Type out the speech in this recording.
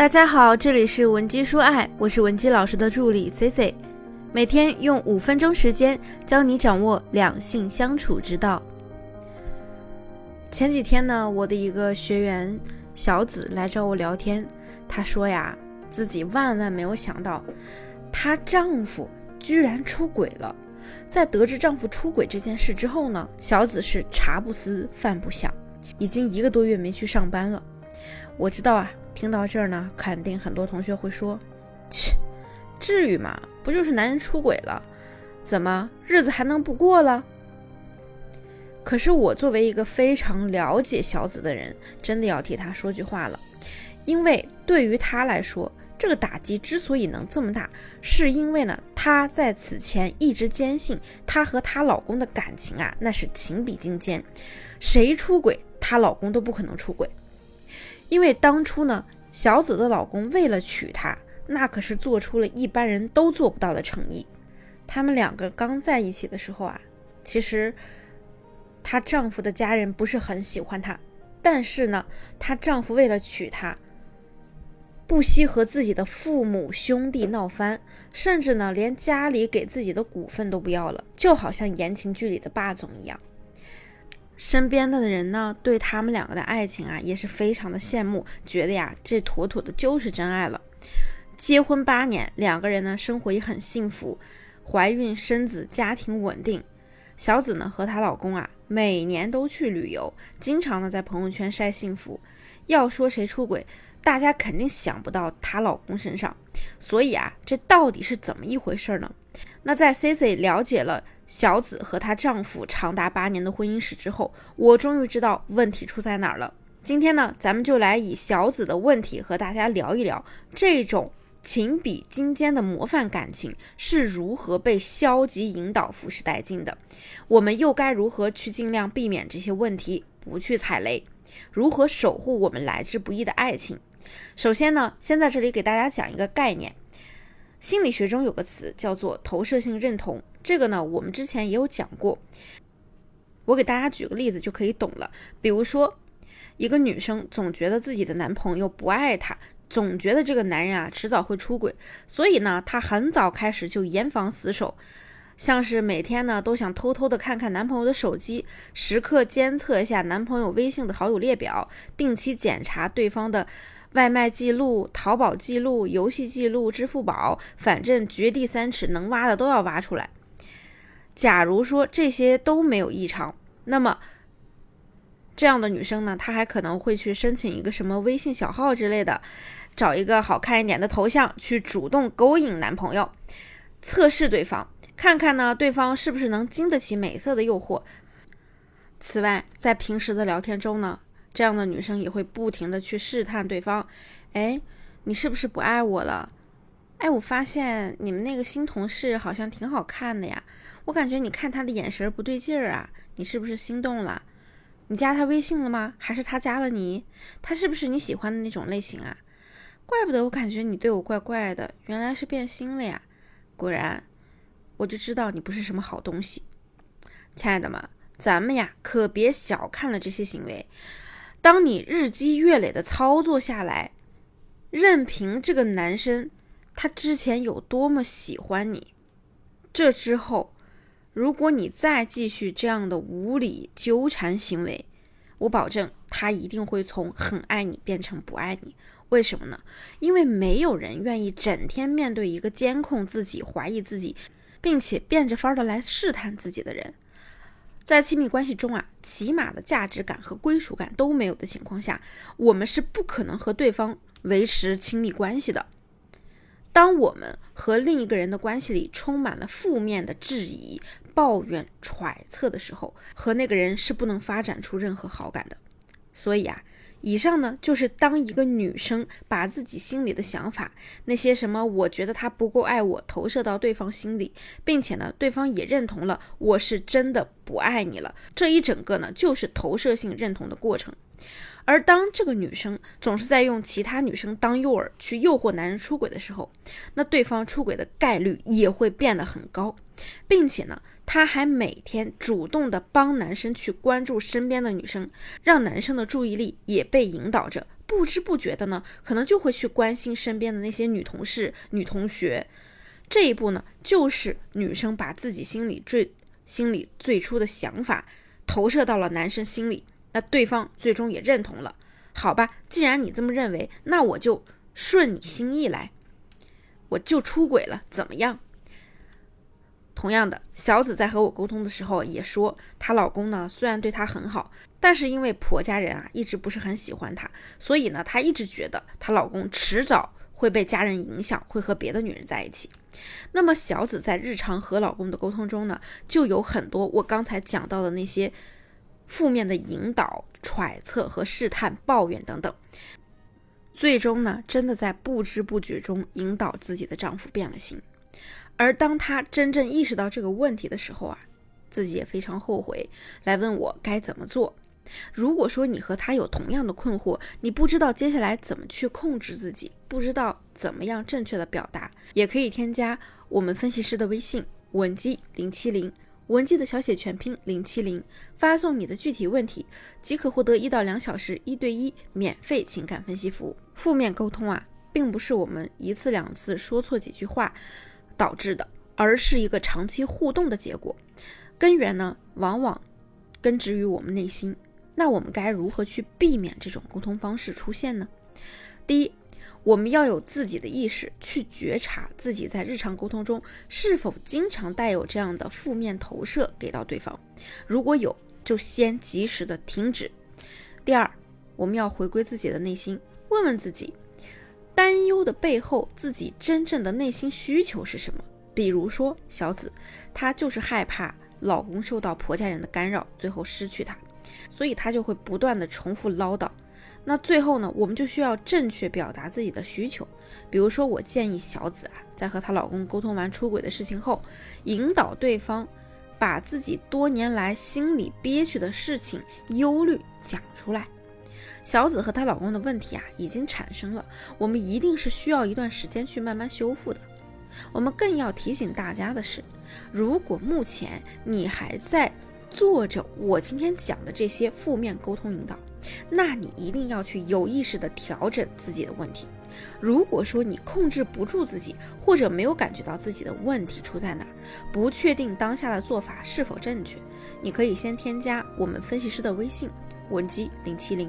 大家好，这里是文姬说爱，我是文姬老师的助理 C C，每天用五分钟时间教你掌握两性相处之道。前几天呢，我的一个学员小紫来找我聊天，她说呀，自己万万没有想到，她丈夫居然出轨了。在得知丈夫出轨这件事之后呢，小紫是茶不思饭不想，已经一个多月没去上班了。我知道啊。听到这儿呢，肯定很多同学会说：“切，至于吗？不就是男人出轨了，怎么日子还能不过了？”可是我作为一个非常了解小紫的人，真的要替她说句话了，因为对于她来说，这个打击之所以能这么大，是因为呢，她在此前一直坚信她和她老公的感情啊，那是情比金坚，谁出轨，她老公都不可能出轨。因为当初呢，小紫的老公为了娶她，那可是做出了一般人都做不到的诚意。他们两个刚在一起的时候啊，其实她丈夫的家人不是很喜欢她，但是呢，她丈夫为了娶她，不惜和自己的父母兄弟闹翻，甚至呢，连家里给自己的股份都不要了，就好像言情剧里的霸总一样。身边的人呢，对他们两个的爱情啊，也是非常的羡慕，觉得呀，这妥妥的就是真爱了。结婚八年，两个人呢，生活也很幸福，怀孕生子，家庭稳定。小紫呢，和她老公啊，每年都去旅游，经常呢在朋友圈晒幸福。要说谁出轨，大家肯定想不到她老公身上。所以啊，这到底是怎么一回事呢？那在 C C 了解了。小紫和她丈夫长达八年的婚姻史之后，我终于知道问题出在哪儿了。今天呢，咱们就来以小紫的问题和大家聊一聊，这种情比金坚的模范感情是如何被消极引导腐蚀殆尽的。我们又该如何去尽量避免这些问题，不去踩雷？如何守护我们来之不易的爱情？首先呢，先在这里给大家讲一个概念。心理学中有个词叫做投射性认同，这个呢，我们之前也有讲过。我给大家举个例子就可以懂了。比如说，一个女生总觉得自己的男朋友不爱她，总觉得这个男人啊迟早会出轨，所以呢，她很早开始就严防死守，像是每天呢都想偷偷的看看男朋友的手机，时刻监测一下男朋友微信的好友列表，定期检查对方的。外卖记录、淘宝记录、游戏记录、支付宝，反正掘地三尺，能挖的都要挖出来。假如说这些都没有异常，那么这样的女生呢，她还可能会去申请一个什么微信小号之类的，找一个好看一点的头像，去主动勾引男朋友，测试对方，看看呢对方是不是能经得起美色的诱惑。此外，在平时的聊天中呢。这样的女生也会不停的去试探对方，哎，你是不是不爱我了？哎，我发现你们那个新同事好像挺好看的呀，我感觉你看他的眼神不对劲儿啊，你是不是心动了？你加他微信了吗？还是他加了你？他是不是你喜欢的那种类型啊？怪不得我感觉你对我怪怪的，原来是变心了呀！果然，我就知道你不是什么好东西。亲爱的们，咱们呀可别小看了这些行为。当你日积月累的操作下来，任凭这个男生他之前有多么喜欢你，这之后，如果你再继续这样的无理纠缠行为，我保证他一定会从很爱你变成不爱你。为什么呢？因为没有人愿意整天面对一个监控自己、怀疑自己，并且变着法儿的来试探自己的人。在亲密关系中啊，起码的价值感和归属感都没有的情况下，我们是不可能和对方维持亲密关系的。当我们和另一个人的关系里充满了负面的质疑、抱怨、揣测的时候，和那个人是不能发展出任何好感的。所以啊。以上呢，就是当一个女生把自己心里的想法，那些什么我觉得他不够爱我，投射到对方心里，并且呢，对方也认同了我是真的不爱你了，这一整个呢，就是投射性认同的过程。而当这个女生总是在用其他女生当诱饵去诱惑男人出轨的时候，那对方出轨的概率也会变得很高，并且呢。他还每天主动的帮男生去关注身边的女生，让男生的注意力也被引导着不知不觉的呢，可能就会去关心身边的那些女同事、女同学。这一步呢，就是女生把自己心里最心里最初的想法投射到了男生心里，那对方最终也认同了。好吧，既然你这么认为，那我就顺你心意来，我就出轨了，怎么样？同样的，小紫在和我沟通的时候也说，她老公呢虽然对她很好，但是因为婆家人啊一直不是很喜欢她，所以呢她一直觉得她老公迟早会被家人影响，会和别的女人在一起。那么小紫在日常和老公的沟通中呢，就有很多我刚才讲到的那些负面的引导、揣测和试探、抱怨等等，最终呢，真的在不知不觉中引导自己的丈夫变了心。而当他真正意识到这个问题的时候啊，自己也非常后悔，来问我该怎么做。如果说你和他有同样的困惑，你不知道接下来怎么去控制自己，不知道怎么样正确的表达，也可以添加我们分析师的微信文姬零七零，文姬的小写全拼零七零，发送你的具体问题，即可获得一到两小时一对一免费情感分析服务。负面沟通啊，并不是我们一次两次说错几句话。导致的，而是一个长期互动的结果，根源呢，往往根植于我们内心。那我们该如何去避免这种沟通方式出现呢？第一，我们要有自己的意识，去觉察自己在日常沟通中是否经常带有这样的负面投射给到对方。如果有，就先及时的停止。第二，我们要回归自己的内心，问问自己。担忧的背后，自己真正的内心需求是什么？比如说小紫，她就是害怕老公受到婆家人的干扰，最后失去她，所以她就会不断的重复唠叨。那最后呢，我们就需要正确表达自己的需求。比如说，我建议小紫啊，在和她老公沟通完出轨的事情后，引导对方把自己多年来心里憋屈的事情、忧虑讲出来。小紫和她老公的问题啊，已经产生了，我们一定是需要一段时间去慢慢修复的。我们更要提醒大家的是，如果目前你还在做着我今天讲的这些负面沟通引导，那你一定要去有意识的调整自己的问题。如果说你控制不住自己，或者没有感觉到自己的问题出在哪儿，不确定当下的做法是否正确，你可以先添加我们分析师的微信。文姬零七零，